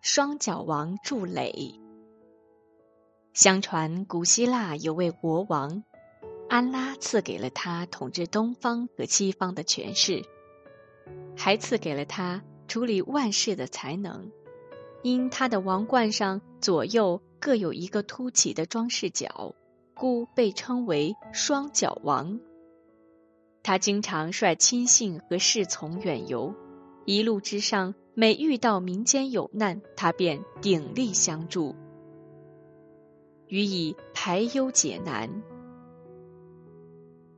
双脚王筑垒。相传古希腊有位国王，安拉赐给了他统治东方和西方的权势，还赐给了他处理万事的才能。因他的王冠上左右各有一个凸起的装饰角，故被称为双脚王。他经常率亲信和侍从远游，一路之上，每遇到民间有难，他便鼎力相助。予以排忧解难。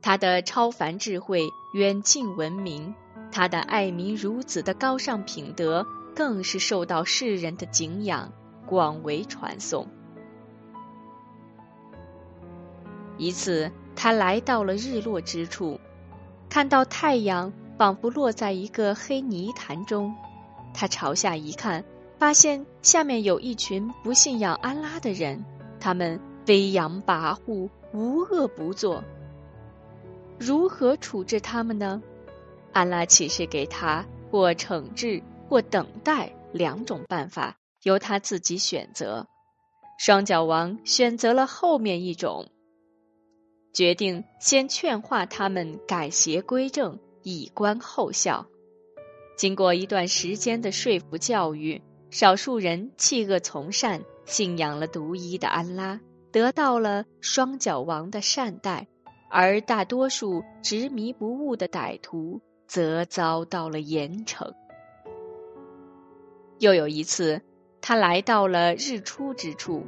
他的超凡智慧远近闻名，他的爱民如子的高尚品德更是受到世人的敬仰，广为传颂。一次，他来到了日落之处，看到太阳仿佛落在一个黑泥潭中，他朝下一看，发现下面有一群不信仰安拉的人。他们飞扬跋扈，无恶不作。如何处置他们呢？安拉启示给他，或惩治，或等待两种办法，由他自己选择。双脚王选择了后面一种，决定先劝化他们改邪归正，以观后效。经过一段时间的说服教育，少数人弃恶从善。信仰了独一的安拉，得到了双脚王的善待，而大多数执迷不悟的歹徒则遭到了严惩。又有一次，他来到了日出之处，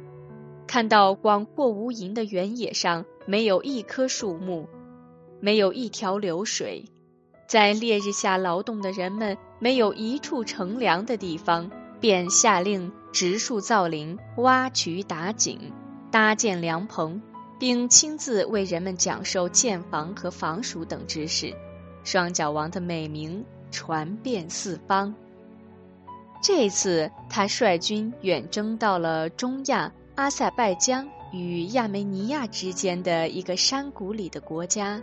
看到广阔无垠的原野上没有一棵树木，没有一条流水，在烈日下劳动的人们没有一处乘凉的地方。便下令植树造林、挖渠打井、搭建凉棚，并亲自为人们讲授建房和防暑等知识。双脚王的美名传遍四方。这次他率军远征到了中亚阿塞拜疆与亚美尼亚之间的一个山谷里的国家，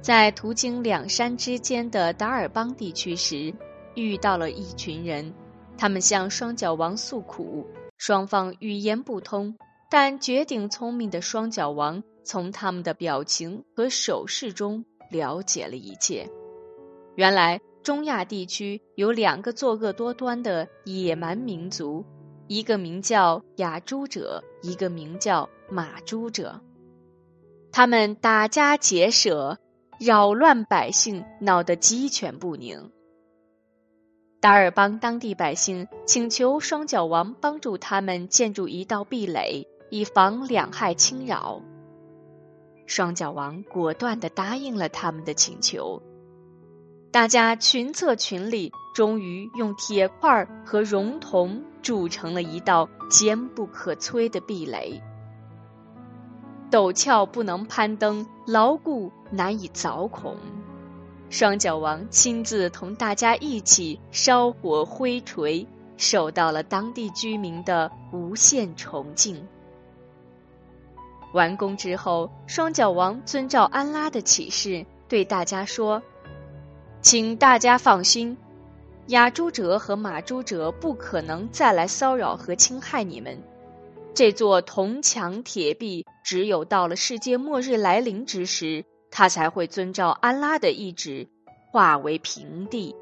在途经两山之间的达尔邦地区时，遇到了一群人。他们向双脚王诉苦，双方语言不通，但绝顶聪明的双脚王从他们的表情和手势中了解了一切。原来，中亚地区有两个作恶多端的野蛮民族，一个名叫雅诸者，一个名叫马诸者。他们打家劫舍，扰乱百姓，闹得鸡犬不宁。达尔邦当地百姓请求双脚王帮助他们建筑一道壁垒，以防两害侵扰。双脚王果断地答应了他们的请求。大家群策群力，终于用铁块和熔铜筑成了一道坚不可摧的壁垒，陡峭不能攀登，牢固难以凿孔。双脚王亲自同大家一起烧火挥锤，受到了当地居民的无限崇敬。完工之后，双脚王遵照安拉的启示，对大家说：“请大家放心，雅诸者和马诸者不可能再来骚扰和侵害你们。这座铜墙铁壁，只有到了世界末日来临之时。”它才会遵照安拉的意志，化为平地。